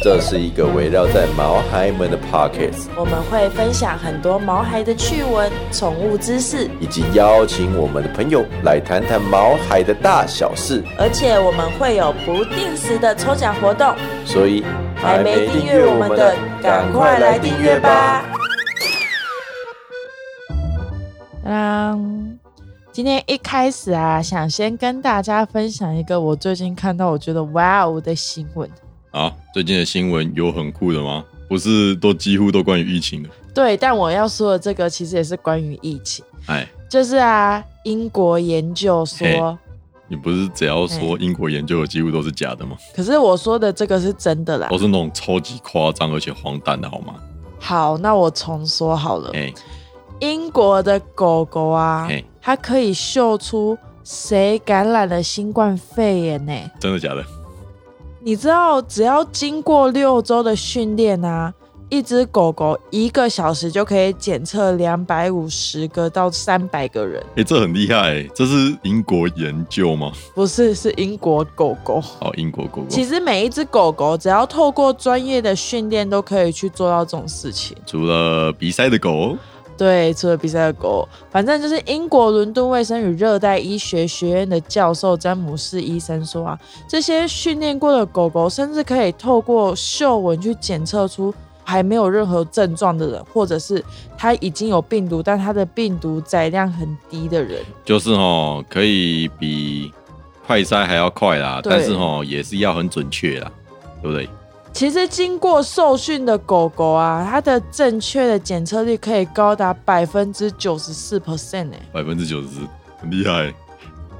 这是一个围绕在毛孩们的 Pockets，我们会分享很多毛孩的趣闻、宠物知识，以及邀请我们的朋友来谈谈毛孩的大小事。而且我们会有不定时的抽奖活动。所以还没订阅我们的，赶快来订阅吧！！当今天一开始啊，想先跟大家分享一个我最近看到我觉得哇哦的新闻。啊，最近的新闻有很酷的吗？不是都几乎都关于疫情的？对，但我要说的这个其实也是关于疫情，哎，就是啊，英国研究说，你不是只要说英国研究的几乎都是假的吗？可是我说的这个是真的啦都。是那种超级夸张而且荒诞的好吗？好，那我重说好了。哎，英国的狗狗啊，它可以嗅出谁感染了新冠肺炎呢、真的假的？你知道，只要经过六周的训练啊，一只狗狗一个小时就可以检测两百五十个到三百个人，哎，这很厉害哎，这是英国研究吗？不是是英国狗狗。哦，英国狗狗其实每一只狗狗只要透过专业的训练，都可以去做到这种事情。除了比赛的狗，对，除了比赛的狗，反正就是英国伦敦卫生与热带医学学院的教授詹姆斯医生说啊，这些训练过的狗狗甚至可以透过嗅闻去检测出还没有任何症状的人，或者是他已经有病毒，但他的病毒载量很低的人。就是哦，可以比快筛还要快啦，但是哦，也是要很准确啦，对不对？其实经过受训的狗狗啊，它的正确的检测率可以高达百分之九十四 percent 哎，百分之九十四，很厉害。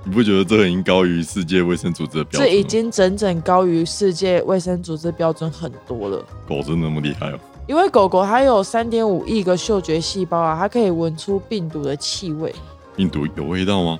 你不觉得这已经高于世界卫生组织的标准？这已经整整高于世界卫生组织标准很多了。狗真的那么厉害哦？因为狗狗它有三点五亿个嗅觉细胞啊，它可以闻出病毒的气味。病毒有味道吗？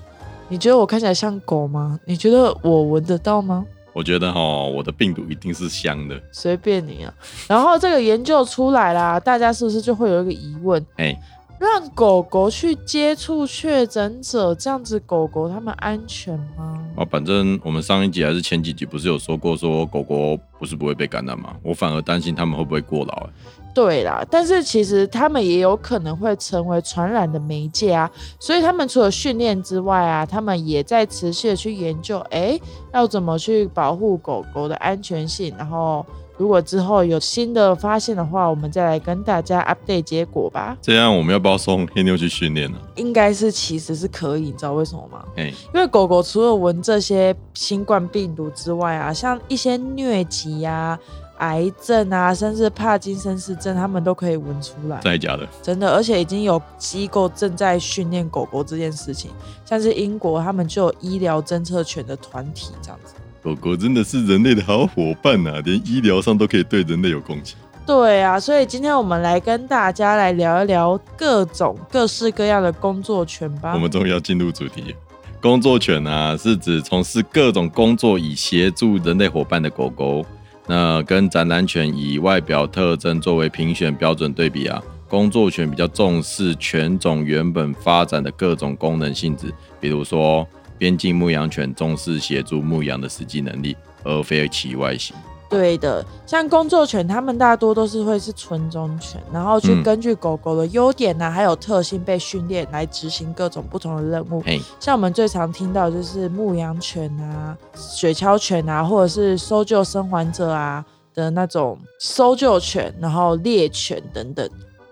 你觉得我看起来像狗吗？你觉得我闻得到吗？我觉得哈，我的病毒一定是香的。随便你啊。然后这个研究出来啦，大家是不是就会有一个疑问？哎、让狗狗去接触确诊者，这样子狗狗它们安全吗？啊，反正我们上一集还是前几集不是有说过，说狗狗不是不会被感染吗？我反而担心它们会不会过劳、欸。对啦，但是其实他们也有可能会成为传染的媒介啊，所以他们除了训练之外啊，他们也在持续的去研究，哎，要怎么去保护狗狗的安全性。然后，如果之后有新的发现的话，我们再来跟大家 update 结果吧。这样我们要不要送黑妞去训练呢？应该是其实是可以，你知道为什么吗？哎、因为狗狗除了闻这些新冠病毒之外啊，像一些疟疾啊、癌症啊，甚至帕金森氏症，他们都可以闻出来。真的假的？真的，而且已经有机构正在训练狗狗这件事情，像是英国，他们就有医疗侦测犬的团体这样子。狗狗真的是人类的好伙伴呐、连医疗上都可以对人类有贡献。对啊，所以今天我们来跟大家来聊一聊各种各式各样的工作犬吧。我们终于要进入主题。工作犬啊，是指从事各种工作以协助人类伙伴的狗狗。那跟展览犬以外表特征作为评选标准对比啊，工作犬比较重视犬种原本发展的各种功能性质，比如说边境牧羊犬重视协助牧羊的实际能力，而非其外形。对的，像工作犬，它们大多都是会是纯种犬，然后去嗯根据狗狗的优点呐、还有特性被训练来执行各种不同的任务。嘿，像我们最常听到的就是牧羊犬啊、雪橇犬啊，或者是搜救生还者啊的那种搜救犬，然后猎犬等等。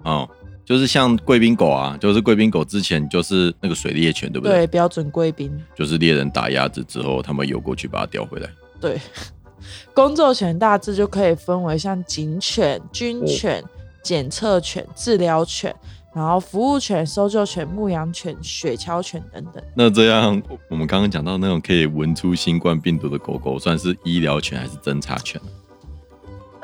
哦，就是像贵宾狗啊，就是贵宾狗之前就是那个水猎犬，对不对？对，标准贵宾。就是猎人打鸭子之后，他们游过去把它叼回来。对，工作犬大致就可以分为像警犬、军犬、检测犬、治疗犬，然后服务犬、搜救犬、牧羊犬、雪橇犬等等。那这样，我们刚刚讲到那种可以闻出新冠病毒的狗狗，算是医疗犬还是侦查犬？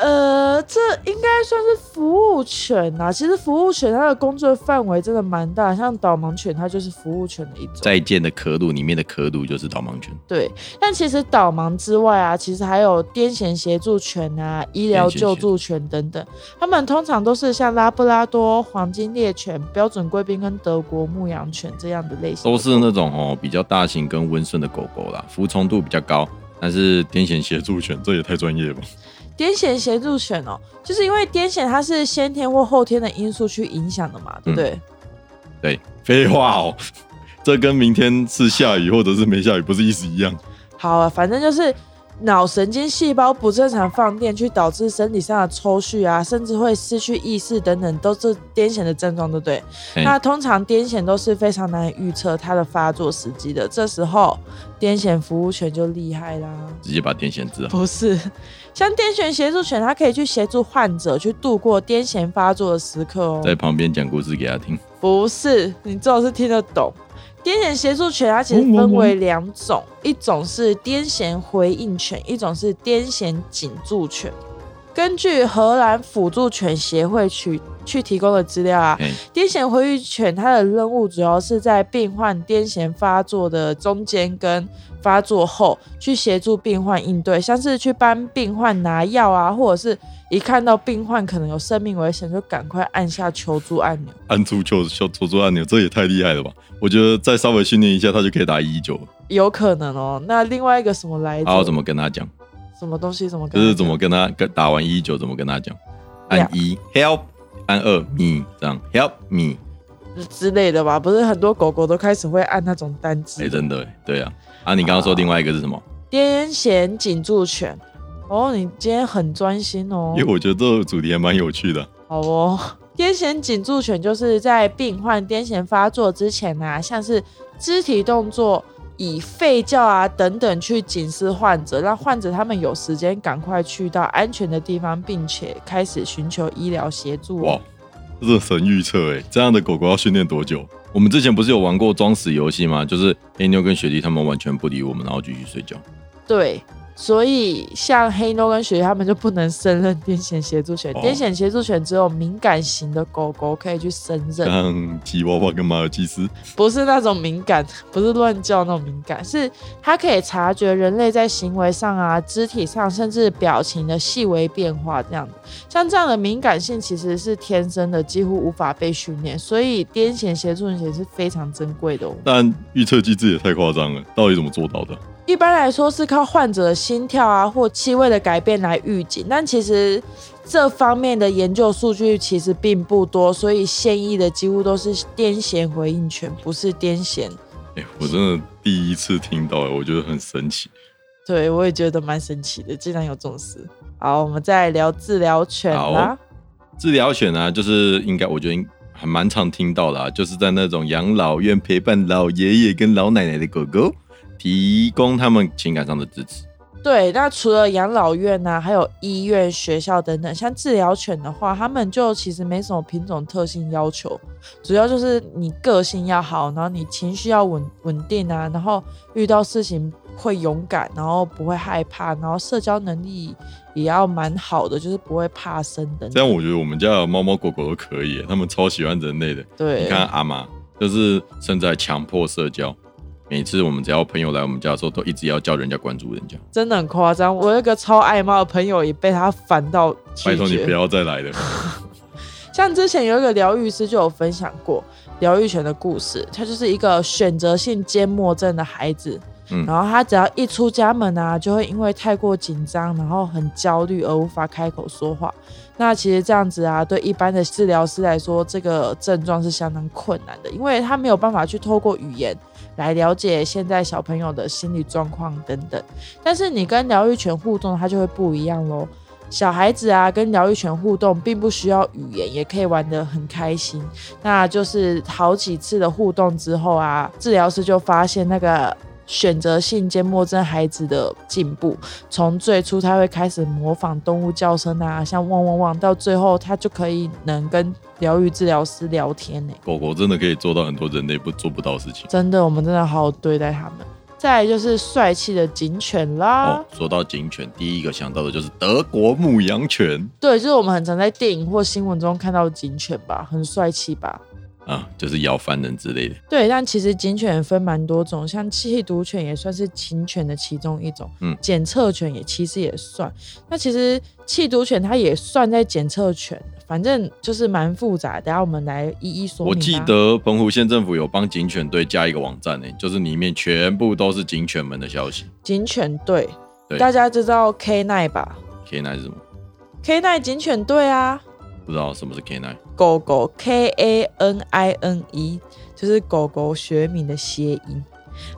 呃，这应该算是服务犬呐。其实服务犬它的工作范围真的蛮大，像导盲犬它就是服务犬的一种。再见的可鲁里面的可鲁就是导盲犬，对，但其实导盲之外啊，其实还有癫痫协助犬啊、医疗救助犬等等，它们通常都是像拉布拉多、黄金猎犬、标准贵宾跟德国牧羊犬这样的类型的，都是那种哦比较大型跟温顺的狗狗啦，服从度比较高。但是癫痫协助犬这也太专业了吧？癫痫协助犬哦，就是因为癫痫它是先天或后天的因素去影响的嘛，对不对？对，废话哦，这跟明天是下雨或者是没下雨不是意思一样？好啊，反正就是脑神经细胞不正常放电，去导致身体上的抽搐啊，甚至会失去意识等等，都是癫痫的症状，对不对？嘿那通常癫痫都是非常难以预测它的发作时机的，这时候癫痫服务犬就厉害啦。直接把癫痫治好。不是，像癫痫协助犬，它可以去协助患者去度过癫痫发作的时刻哦。在旁边讲故事给他听。不是，你最好是听得懂。癫痫协助犬它其实分为两种，一种是癫痫回应犬，一种是癫痫紧助犬。根据荷兰辅助犬协会去去提供的资料啊，癫痫回应犬它的任务主要是在病患癫痫发作的中间跟发作后，去协助病患应对，像是去帮病患拿药啊，或者是一看到病患可能有生命危险，就赶快按下求助按钮。按住求求求助按钮，这也太厉害了吧！我觉得再稍微训练一下，他就可以打一一九了。有可能哦。那另外一个什么来着？还要怎么跟他讲？什么东西？怎么跟他？就是怎么跟他跟打完一一九怎么跟他讲？按一 help，按二 me 这样 help me。之类的吧？不是很多狗狗都开始会按那种单字哎、。真的哎，对啊。啊，你刚刚说另外一个是什么？癫痫紧助犬。哦，你今天很专心哦。因为我觉得这个主题还蛮有趣的。好哦，癫痫紧助犬就是在病患癫痫发作之前啊，像是肢体动作、以吠叫啊等等去警示患者，让患者他们有时间赶快去到安全的地方，并且开始寻求医疗协助哦。哇，这是神预测哎！这样的狗狗要训练多久？我们之前不是有玩过装死游戏吗？就是黑妞跟雪莉他们完全不理我们，然后继续睡觉。对，所以像黑妞跟雪莉他们就不能胜任癫痫协助犬，哦癫痫协助犬只有敏感型的狗狗可以去胜任。像吉娃娃跟马尔济斯，不是那种敏感，不是乱叫那种敏感，是它可以察觉人类在行为上啊、肢体上，甚至表情的细微变化。这样，像这样的敏感性其实是天生的，几乎无法被训练，所以癫痫协助犬是非常珍贵的哦。但预测机制也太夸张了，到底怎么做到的？一般来说是靠患者的心跳啊或气味的改变来预警，但其实这方面的研究数据其实并不多，所以现役的几乎都是癫痫回应犬，不是癫痫。哎、我真的第一次听到，哎，我觉得很神奇。对，我也觉得蛮神奇的，竟然有这种事。好，我们再来聊治疗犬啦。治疗犬啊，就是应该我觉得应还蛮常听到的啊，就是在那种养老院陪伴老爷爷跟老奶奶的狗狗，提供他们情感上的支持。对，那除了养老院呐、还有医院、学校等等，像治疗犬的话，他们就其实没什么品种特性要求，主要就是你个性要好，然后你情绪要稳稳定啊，然后遇到事情会勇敢，然后不会害怕，然后社交能力也要蛮好的，就是不会怕生等等。这样我觉得我们家的猫猫狗狗都可以，他们超喜欢人类的。对，你看阿妈，就是正在强迫社交，每次我们只要朋友来我们家的时候，都一直要叫人家关注人家。真的很夸张。我有一个超爱猫的朋友也被他烦到拜托你不。要再来了。像之前有一个疗愈师就有分享过疗愈犬的故事，他就是一个选择性缄默症的孩子。嗯然后他只要一出家门啊，就会因为太过紧张，然后很焦虑而无法开口说话。那其实这样子啊，对一般的治疗师来说，这个症状是相当困难的，因为他没有办法去透过语言来了解现在小朋友的心理状况等等。但是你跟疗愈犬互动，它就会不一样喽。小孩子啊，跟疗愈犬互动并不需要语言，也可以玩得很开心。那就是好几次的互动之后啊，治疗师就发现那个选择性缄默症孩子的进步，从最初他会开始模仿动物叫声啊，像汪汪汪，到最后他就可以能跟疗愈治疗师聊天呢。狗狗真的可以做到很多人类不做不到的事情。真的，我们真的好好对待他们。再来就是帅气的警犬啦。哦，说到警犬，第一个想到的就是德国牧羊犬对，就是我们很常在电影或新闻中看到的警犬吧，很帅气吧。啊，就是咬犯人之类的。对，但其实警犬分蛮多种，像缉毒犬也算是警犬的其中一种，嗯检测犬也其实也算。那其实缉毒犬它也算在检测犬，反正就是蛮复杂。等下我们来一一说明我吧。记得澎湖县政府有帮警犬队加一个网站呢，就是里面全部都是警犬们的消息。警犬队，对大家知道 K 奈吧 K 9是什么？？K 奈警犬队啊，不知道什么是9狗狗 K A N I N E 就是狗狗学名的谐音。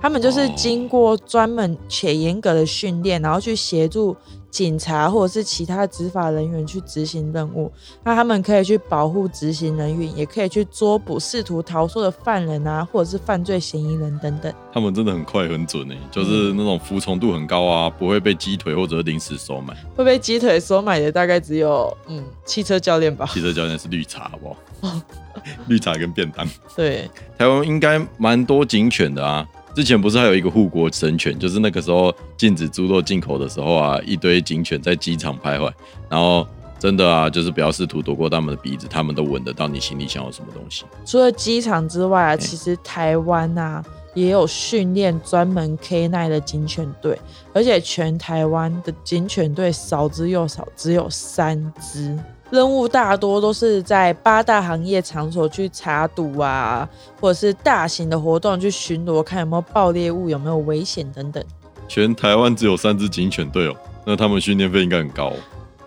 他们就是经过专门且严格的训练，然后去协助警察或者是其他执法人员去执行任务。那他们可以去保护执行人员，也可以去捉捕试图逃脱的犯人啊，或者是犯罪嫌疑人等等。他们真的很快很准呢，就是那种服从度很高啊，不会被鸡腿或者是临时收买。会被鸡腿收买的大概只有嗯汽车教练吧。汽车教练是绿茶，好不好？绿茶跟便当。对，台湾应该蛮多警犬的啊。之前不是还有一个护国神犬，就是那个时候禁止猪肉进口的时候啊，一堆警犬在机场徘徊，然后真的啊，就是不要试图躲过他们的鼻子，他们都闻得到你心里想要什么东西。除了机场之外啊，其实台湾啊也有训练专门 K 9的警犬队，而且全台湾的警犬队少之又少，只有三支。任务大多都是在八大行业场所去查赌啊，或者是大型的活动去巡逻，看有没有爆裂物、有没有危险等等。全台湾只有三只警犬队哦，那他们训练费应该很高、哦。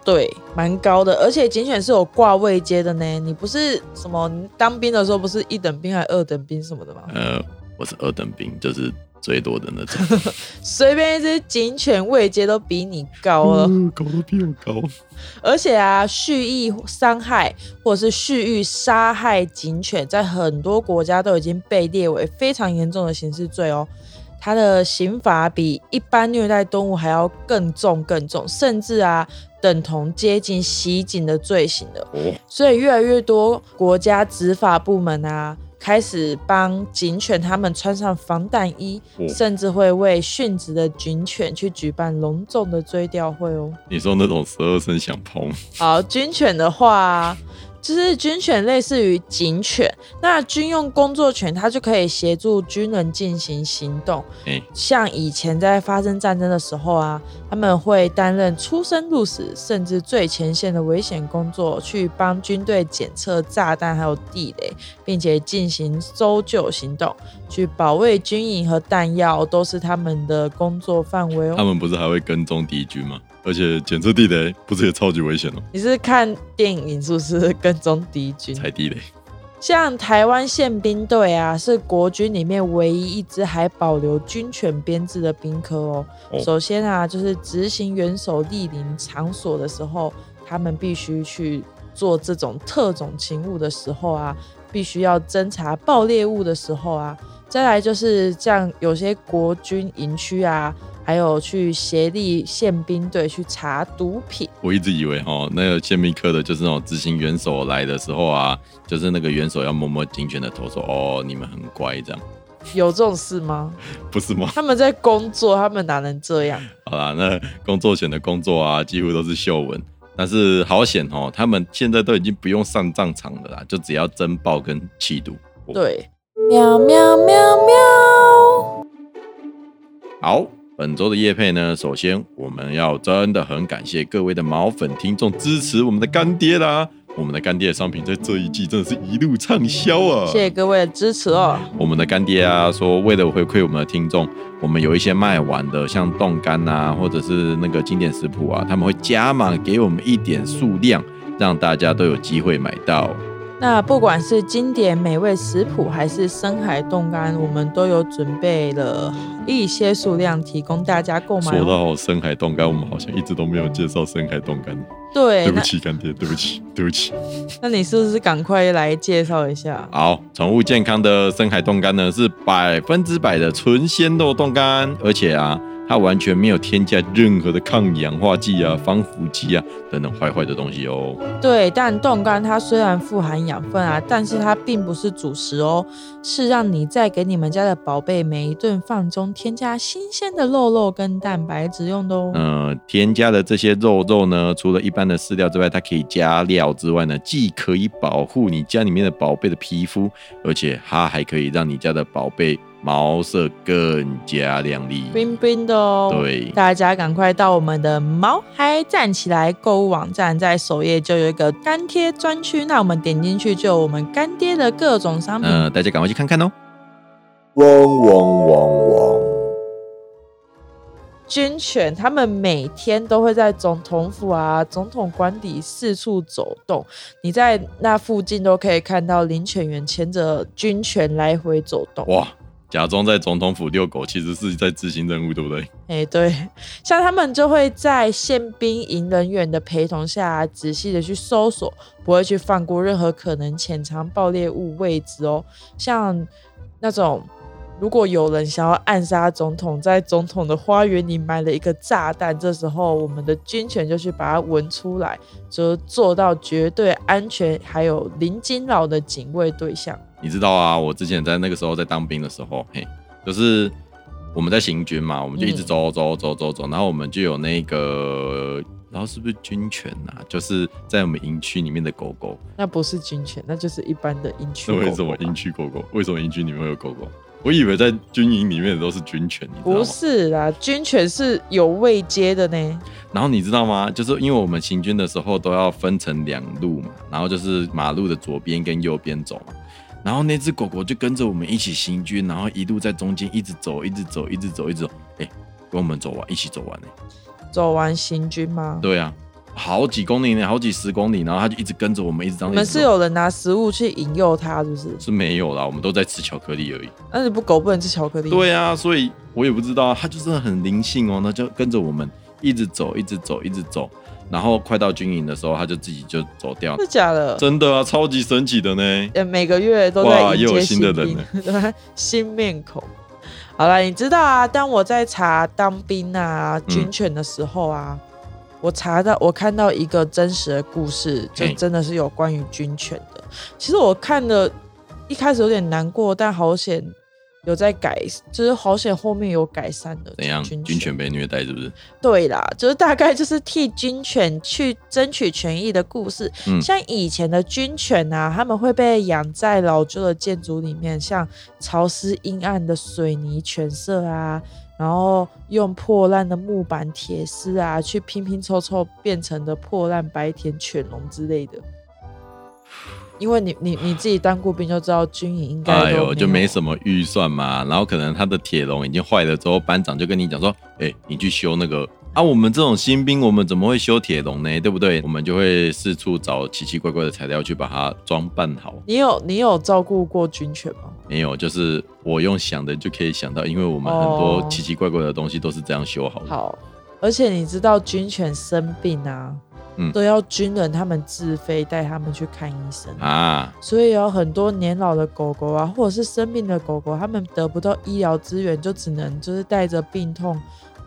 对，蛮高的，而且警犬是有挂位阶的呢。你不是什么当兵的时候不是一等兵还二等兵什么的吗？呃，我是二等兵，就是最多的那种。随便一只警犬位阶都比你高了。嗯搞得比我高。而且啊，蓄意伤害或者是蓄意杀害警犬，在很多国家都已经被列为非常严重的刑事罪哦。它的刑罚比一般虐待动物还要更重更重，甚至啊等同接近袭警的罪行的。哦，所以越来越多国家执法部门啊，开始帮警犬他们穿上防弹衣，哦甚至会为殉职的警犬去举办隆重的追悼会哦。你说那种十二生响砰，好，军犬的话，就是军犬类似于警犬，那军用工作犬它就可以协助军人进行行动。嗯、像以前在发生战争的时候啊，他们会担任出生入死，甚至最前线的危险工作，去帮军队检测炸弹还有地雷，并且进行搜救行动，去保卫军营和弹药，都是他们的工作范围哦。他们不是还会跟踪敌军吗？而且检测地雷不是也超级危险哦，你是看电影是不是跟踪敌军？踩地雷。像台湾宪兵队啊，是国军里面唯一一支还保留军犬编制的兵科哦。哦首先啊，就是执行元首莅临场所的时候，他们必须去做这种特种勤务的时候啊，必须要侦查爆裂物的时候啊，再来就是像有些国军营区啊，还有去协力宪兵队去查毒品。我一直以为哦，那个宪兵科的就是那种执行元首来的时候啊，就是那个元首要摸摸警犬的头说，哦，你们很乖这样，有这种事吗？不是吗？他们在工作，他们哪能这样？好 啦，那工作前的工作啊，几乎都是秀文。但是好险哦，他们现在都已经不用上战场了啦，就只要侦报跟缉毒。对，喵喵喵喵。好，本周的夜配呢，首先我们要真的很感谢各位的毛粉听众支持我们的干爹啦。我们的干爹的商品在这一季真的是一路畅销啊！谢谢各位的支持哦。我们的干爹啊，说为了回馈我们的听众，我们有一些卖完的，像冻干啊，或者是那个经典食谱啊，他们会加码给我们一点数量，让大家都有机会买到。那不管是经典美味食谱，还是深海冻干，我们都有准备了一些数量提供大家购买说哦。到深海冻干，我们好像一直都没有介绍深海冻干，对，那对不起干爹，对不起，对不起。那你是不是赶快来介绍一下？好，宠物健康的深海冻干呢是百分之百的纯鲜肉冻干，而且啊，它完全没有添加任何的抗氧化剂啊、防腐剂啊等等坏坏的东西哦。对，但冻干它虽然富含养分啊，但是它并不是主食哦，是让你在给你们家的宝贝每一顿饭中添加新鲜的肉肉跟蛋白质用的哦。嗯，添加的这些肉肉呢，除了一般的饲料之外，它可以加料之外呢，既可以保护你家里面的宝贝的皮肤，而且它还可以让你家的宝贝毛色更加亮丽。冰冰的哦。对大家赶快到我们的毛孩站起来购物网站，在首页就有一个干爹专区，那我们点进去就有我们干爹的各种商品。呃，大家赶快去看看哦。嗡嗡嗡嗡，军犬他们每天都会在总统府啊、总统官邸四处走动，你在那附近都可以看到林犬员牵着军犬来回走动。哇，假装在总统府遛狗，其实是在执行任务，对不对？哎，对，像他们就会在宪兵营人员的陪同下，仔细的去搜索，不会去放过任何可能潜藏爆裂物位置哦。像那种如果有人想要暗杀总统，在总统的花园里埋了一个炸弹，这时候我们的军犬就去把它闻出来，就做到绝对安全，还有零惊扰的警卫对象。你知道啊，我之前在那个时候在当兵的时候，嘿，就是我们在行军嘛，我们就一直走走走走走，然后我们就有那个，然后是不是军犬呐、就是在我们营区里面的狗狗。那不是军犬，那就是一般的营区狗狗那为什么吧营区狗狗？为什么营区里面会有狗狗？我以为在军营里面的都是军犬，你知道不？是啦，军犬是有位阶的呢。然后你知道吗？就是因为我们行军的时候都要分成两路嘛，然后就是马路的左边跟右边走嘛。然后那只狗狗就跟着我们一起行军，然后一路在中间一直走，一直走，一直走，一直走，哎，跟我们走完，一起走完呢。走完行军吗？对啊，好几公里呢，好几十公里，然后它就一直跟着我们，一直这样。你们是有人拿食物去引诱它，是不是？是没有啦，我们都在吃巧克力而已。但是不狗不能吃巧克力？，对啊，所以我也不知道，它就是很灵性哦，那就跟着我们一直走，一直走，一直走，然后快到军营的时候，他就自己就走掉是。假的？真的啊，超级神奇的呢。呃，每个月都在哇又有迎接新的人兵，新面孔。好了，你知道啊，当我在查当兵啊、嗯军犬的时候啊，我查到我看到一个真实的故事，就真的是有关于军犬的。其实我看了一开始有点难过，但好险有在改，就是好险后面有改善的。怎样？军军犬被虐待是不是？对啦，就是大概就是替军犬去争取权益的故事。嗯像以前的军犬啊，他们会被养在老旧的建筑里面，像潮湿阴暗的水泥犬舍啊，然后用破烂的木板、铁丝啊，去拼拼凑凑变成的破烂白田犬笼之类的。因为你你你自己当过兵就知道，军营应该都哎呦，就没什么。预算嘛，然后可能他的铁笼已经坏了之后，班长就跟你讲说，哎、你去修那个啊。我们这种新兵，我们怎么会修铁笼呢？对不对？我们就会四处找奇奇怪怪的材料去把它装扮好。你有你有照顾过军犬吗？没有，就是我用想的就可以想到，因为我们很多哦奇奇怪怪的东西都是这样修好的。好，而且你知道军犬生病啊，嗯都要军人他们自费带他们去看医生。啊，所以有很多年老的狗狗啊，或者是生病的狗狗，他们得不到医疗资源，就只能就是带着病痛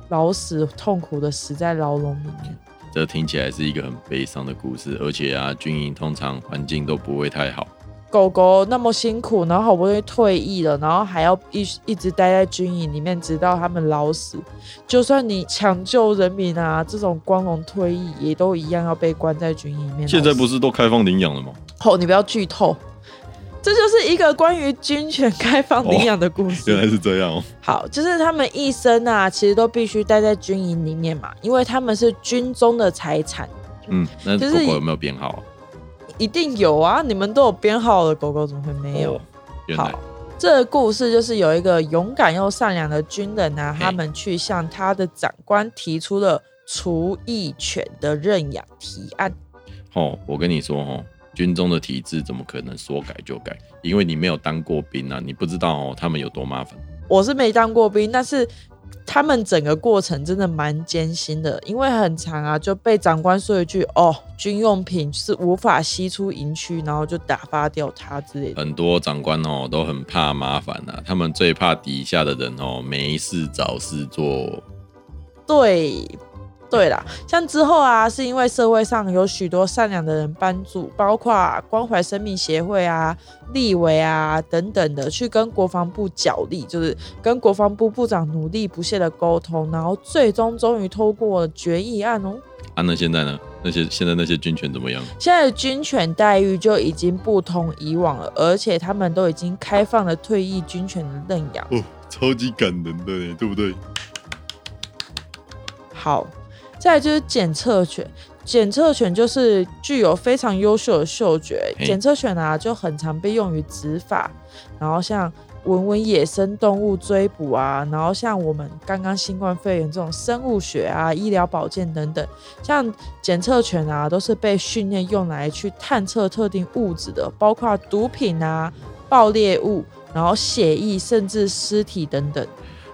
老死，痛苦的死在牢笼里面。这听起来是一个很悲伤的故事，而且啊，军营通常环境都不会太好。狗狗那么辛苦，然后好不容易退役了，然后还要一一直待在军营里面，直到他们老死。就算你抢救人民啊，这种光荣退役，也都一样要被关在军营里面。现在不是都开放领养了吗？哦，你不要剧透。这就是一个关于军犬开放领养的故事。原来是这样哦。好，就是他们一生啊，其实都必须待在军营里面嘛，因为他们是军中的财产，嗯，那就是狗狗有没有编号啊？一定有啊。你们都有编号的狗狗，怎么会没有？哦好，这个故事就是有一个勇敢又善良的军人啊，他们去向他的长官提出了除役犬的认养提案。哦，我跟你说哦，军中的体制怎么可能说改就改？因为你没有当过兵啊，你不知道哦，他们有多麻烦。我是没当过兵，但是他们整个过程真的蛮艰辛的，因为很长啊，就被长官说一句“哦，军用品是无法吸出营区”，然后就打发掉他之类的。很多长官哦都很怕麻烦啊，他们最怕底下的人哦没事找事做。对。对啦，像之后啊，是因为社会上有许多善良的人帮助，包括关怀生命协会啊、立委啊等等的，去跟国防部角力，就是跟国防部部长努力不懈的沟通，然后最终终于通过决议案哦。啊，那现在呢？那些现在那些军犬怎么样？现在的军犬待遇就已经不同以往了，而且他们都已经开放了退役军犬的认养。哦，超级感人的，对不对？好。再就是检测犬，检测犬就是具有非常优秀的嗅觉。检测犬啊，就很常被用于执法，然后像闻闻野生动物追捕啊，然后像我们刚刚新冠肺炎这种生物学啊、医疗保健等等，像检测犬啊，都是被训练用来去探测特定物质的，包括毒品啊、爆裂物，然后血液，甚至尸体等等。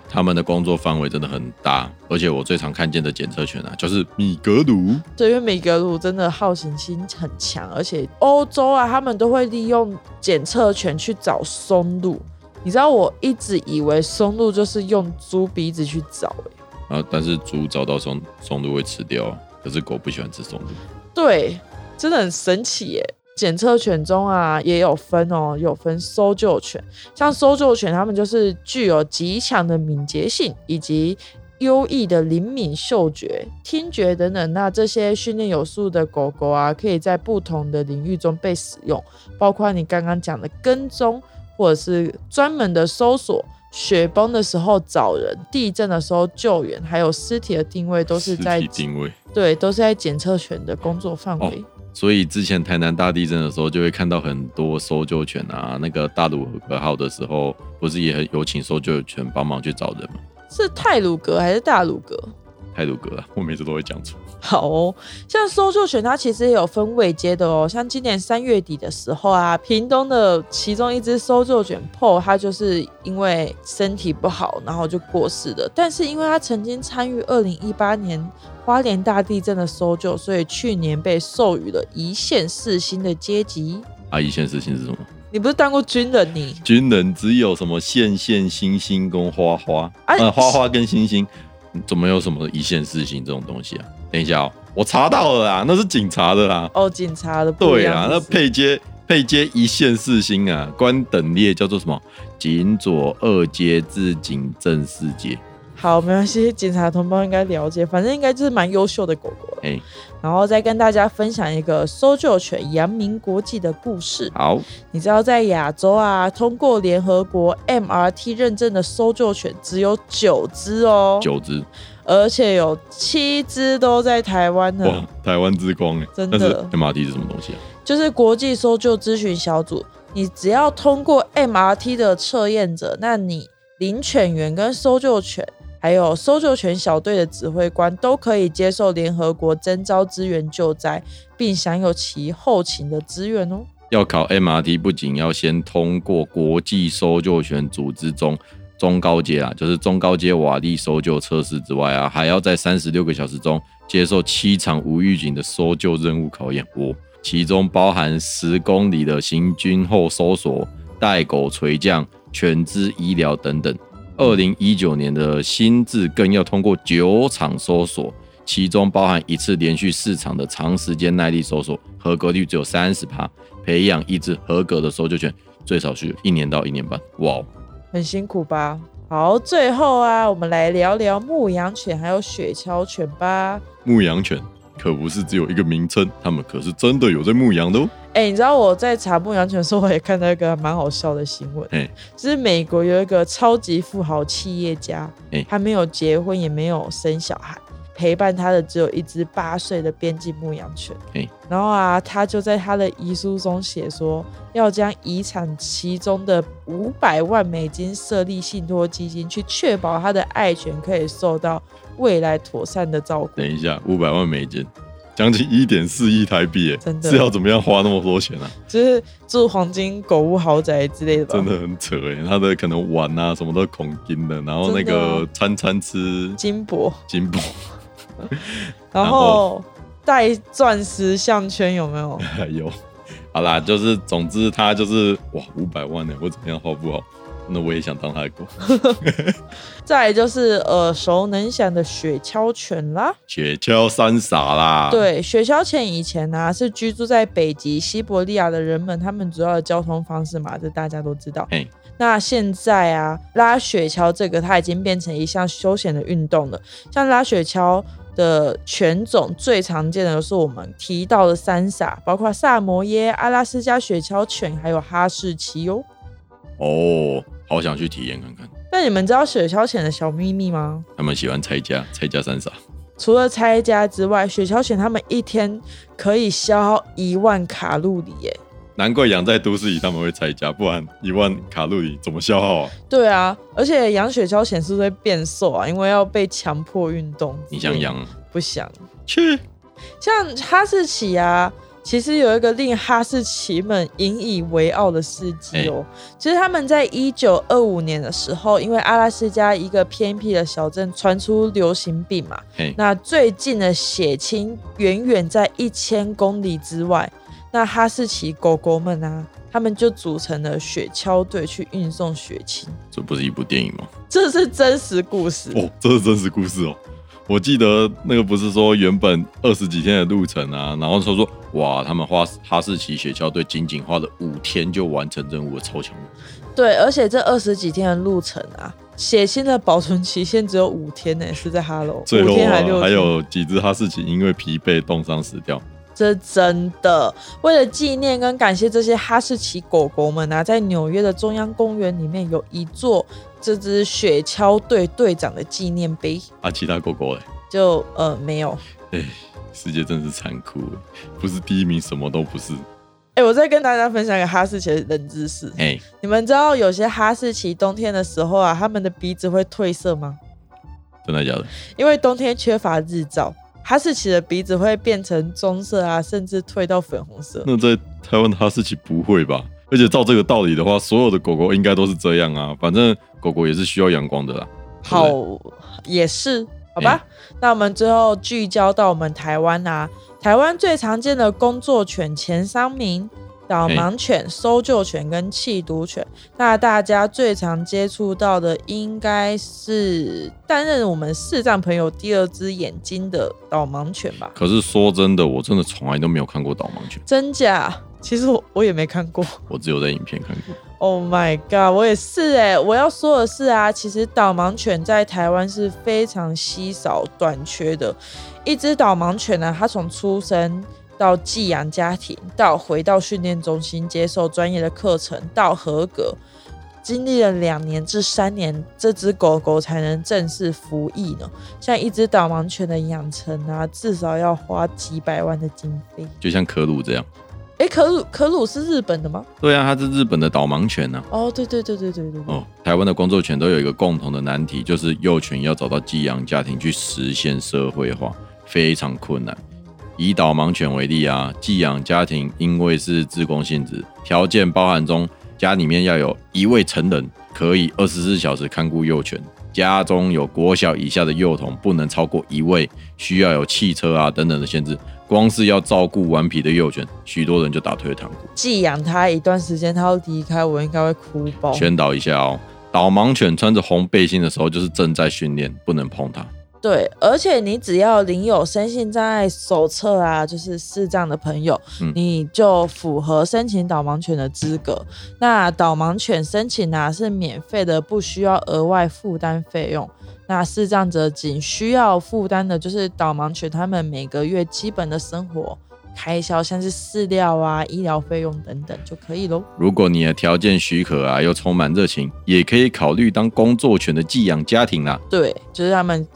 他们的工作范围真的很大，而且我最常看见的检测犬啊，就是米格鲁。对，因为米格鲁真的好奇心很强，而且欧洲啊，他们都会利用检测犬去找松露。你知道，我一直以为松露就是用猪鼻子去找，哎。啊，但是猪找到松松露会吃掉，可是狗不喜欢吃松露。对，真的很神奇耶。检测犬中啊，也有分哦，有分搜救犬，像搜救犬，它们就是具有极强的敏捷性以及优异的灵敏嗅觉、听觉等等。那这些训练有素的狗狗啊，可以在不同的领域中被使用，包括你刚刚讲的跟踪，或者是专门的搜索、雪崩的时候找人、地震的时候救援，还有尸体的定位，都是在定位，对，都是在检测犬的工作范围。所以之前台南大地震的时候，就会看到很多搜救犬啊。那个大鲁格号的时候，不是也有请搜救犬帮忙去找人吗？是泰鲁格还是大鲁格？泰鲁格啊，我每次都会讲错。好哦，像搜救犬，它其实也有分位阶的哦。像今年三月底的时候啊，屏东的其中一只搜救犬 PO，它就是因为身体不好，然后就过世了。但是因为它曾经参与二零一八年。花莲大地震的搜救，所以去年被授予了一线四星的阶级。啊，一线四星是什么？你不是当过军人？你军人只有什么线线星星跟花花啊？花花跟星星，怎么有什么一线四星这种东西啊？等一下哦，我查到了啦，那是警察的啦。哦，警察的。对啊，那配接配接一线四星啊，官等列叫做什么？警左二阶至警正四阶。好，没关系，警察同胞应该了解，反正应该就是蛮优秀的狗狗。哎，然后再跟大家分享一个搜救犬扬名国际的故事。好，你知道在亚洲啊，通过联合国 MRT 认证的搜救犬只有九只哦，九只，而且有七只都在台湾呢。哇，台湾之光哎，真的。MRT 是什么东西啊？就是国际搜救咨询小组，你只要通过 MRT 的测验者，那你领犬员跟搜救犬。还有搜救犬小队的指挥官都可以接受联合国征召资源救灾，并享有其后勤的资源哦。要考 MRT，不仅要先通过国际搜救犬组织中中高阶啊，就是中高阶瓦砾搜救测试之外啊，还要在三十六个小时中接受七场无预警的搜救任务考验哦，其中包含十公里的行军后搜索、带狗垂降、犬只医疗等等。二零一九年的新制更要通过九场搜索，其中包含一次连续四场的长时间耐力搜索，合格率只有三十趴。培养一只合格的搜救犬，最少需一年到一年半。哇，很辛苦吧？好，最后啊，我们来聊聊牧羊犬还有雪橇犬吧。牧羊犬。可不是只有一个名称，它们可是真的有在牧羊的哦。哎，你知道我在查牧羊犬的时候，我也看到一个蛮好笑的新闻。哎，就是美国有一个超级富豪企业家，哎，他没有结婚，也没有生小孩。陪伴他的只有一只八岁的边境牧羊犬，然后啊，他就在他的遗书中写说，要将遗产其中的五百万美金设立信托基金，去确保他的爱犬可以受到未来妥善的照顾。等一下，五百万美金，将近一点四亿台币，真的是要怎么样花那么多钱啊？就是住黄金狗屋豪宅之类的吧？真的很扯哎，他的可能碗啊什么都孔金的，然后那个餐餐吃金箔，金箔。然后戴钻石项圈有没有？有，好啦，就是总之他就是哇五百万呢，我怎么样花不好？那我也想当他的狗。再来就是耳熟能详的雪橇犬啦。雪橇三傻啦，，对，雪橇犬以前呢、是居住在北极西伯利亚的人们，他们主要的交通方式嘛，这大家都知道。嘿，那现在啊，拉雪橇这个它已经变成一项休闲的运动了。像拉雪橇的犬种最常见的是我们提到的三傻，包括萨摩耶、阿拉斯加雪橇犬，还有哈士奇哦。哦，好想去体验看看。那你们知道雪橇犬的小秘密吗？他们喜欢拆家，拆家三傻。除了拆家之外，雪橇犬他们一天可以消耗一万卡路里耶。难怪养在都市里他们会拆家，不然一万卡路里怎么消耗啊？对啊，而且养雪橇犬是不是会变瘦啊？因为要被强迫运动。你想？养？不想。去，像哈士奇啊，其实有一个令哈士奇们引以为傲的事迹哦。其实他们在一九二五年的时候，因为阿拉斯加一个偏僻的小镇传出流行病嘛，嘿，那最近的血清远远在一千公里之外。那哈士奇狗狗们啊，他们就组成了雪橇队去运送血清，这不是一部电影吗？这是真实故事。哦，这是真实故事哦。我记得那个不是说原本二十几天的路程啊，然后他说哇，他们花哈士奇雪橇队仅仅花了五天就完成任务了，超强的。对，而且这二十几天的路程啊，血清的保存期限只有五天呢，是在哈喽，最后五天还六啊，天，还有几只哈士奇因为疲惫冻伤死掉。这真的。为了纪念跟感谢这些哈士奇狗狗们啊，在纽约的中央公园里面有一座这只雪橇队队长的纪念碑，啊，其他狗狗嘞？就呃没有。哎，世界真是残酷，不是第一名什么都不是。哎，我再跟大家分享一个哈士奇的冷知识。哎，你们知道有些哈士奇冬天的时候啊，它们的鼻子会褪色吗？真的假的？因为冬天缺乏日照，哈士奇的鼻子会变成棕色啊，甚至褪到粉红色。那在台湾的哈士奇不会吧？而且照这个道理的话，所有的狗狗应该都是这样啊。反正狗狗也是需要阳光的啦。好，也是，好吧。那我们最后聚焦到我们台湾啊，台湾最常见的工作犬前三名。导盲犬、搜救犬跟弃毒犬，那大家最常接触到的应该是担任我们视障朋友第二只眼睛的导盲犬吧？可是说真的，我真的从来都没有看过导盲犬，真假？其实我我也没看过。我只有在影片看过。Oh my god！我也是哎，我要说的是啊，其实导盲犬在台湾是非常稀少、短缺的。一只导盲犬呢，它从出生到寄养家庭，到回到训练中心接受专业的课程，到合格，经历了两年至三年，这只狗狗才能正式服役呢。像一只导盲犬的养成啊，至少要花几百万的经费。就像可鲁这样。哎，可鲁可鲁是日本的吗？对啊，它是日本的导盲犬呢、哦，对对对对对对对。哦，台湾的工作犬都有一个共同的难题，就是幼犬要找到寄养家庭去实现社会化，非常困难。以导盲犬为例啊，寄养家庭因为是自工性质，条件包含中家里面要有一位成人，可以二十四小时看顾幼犬。家中有国小以下的幼童不能超过一位，需要有汽车啊等等的限制。光是要照顾顽皮的幼犬，许多人就打退堂鼓。寄养它一段时间，它要离开，我应该会哭爆。宣导一下哦，导盲犬穿着红背心的时候，就是正在训练，不能碰它。对，而且你只要领有身心障碍手册啊，就是视障的朋友，嗯你就符合申请导盲犬的资格。那导盲犬申请啊是免费的，不需要额外负担费用。那视障者仅需要负担的就是导盲犬他们每个月基本的生活开销，像是饲料啊、医疗费用等等就可以喽。如果你的条件许可啊，又充满热情，也可以考虑当工作犬的寄养家庭啦。对，就是他们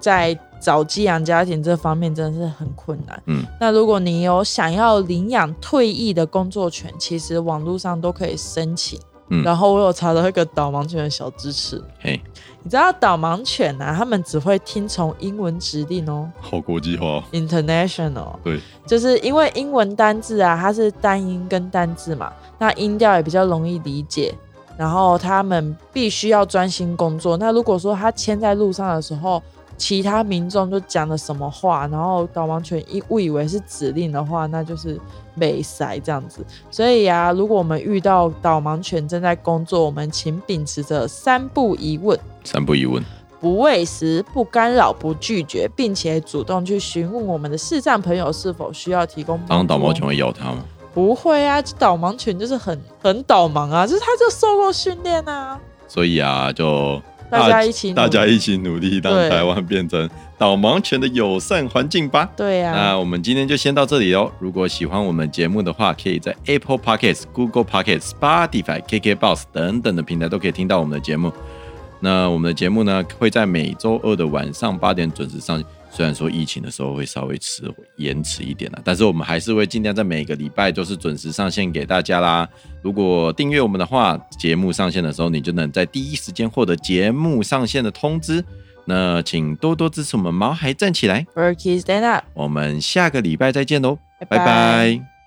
在找寄养家庭这方面真的是很困难。嗯，那如果你有想要领养退役的工作犬，其实网络上都可以申请。嗯然后我有查到一个导盲犬的小知识，嘿，你知道导盲犬啊，他们只会听从英文指令哦好国际化、哦。，international。对，就是因为英文单字啊，它是单音跟单字嘛，那音调也比较容易理解。然后他们必须要专心工作。那如果说他牵在路上的时候其他民众就讲了什么话，然后导盲犬一误以为是指令的话，那就是没塞这样子。所以呀、如果我们遇到导盲犬正在工作，我们请秉持着三不疑问。三不疑问，不喂食、不干扰、不拒绝，并且主动去询问我们的视障朋友是否需要提供。当导盲犬会咬它吗？不会啊，这导盲犬就是很很导盲啊，就是它就受过训练啊。所以啊，就大家一起大家一起努力，让台湾变成导盲犬的友善环境吧。对啊、那我们今天就先到这里哦。如果喜欢我们节目的话，可以在 Apple Podcasts、Google Podcasts、Spotify、KKBox 等等的平台都可以听到我们的节目。那我们的节目呢，会在每周二的晚上八点准时上。虽然说疫情的时候会稍微迟延迟一点了，但是我们还是会尽量在每个礼拜都是准时上线给大家啦。如果订阅我们的话，节目上线的时候，你就能在第一时间获得节目上线的通知。那请多多支持我们毛孩站起来，w o r k y stand up，我们下个礼拜再见喽，拜拜拜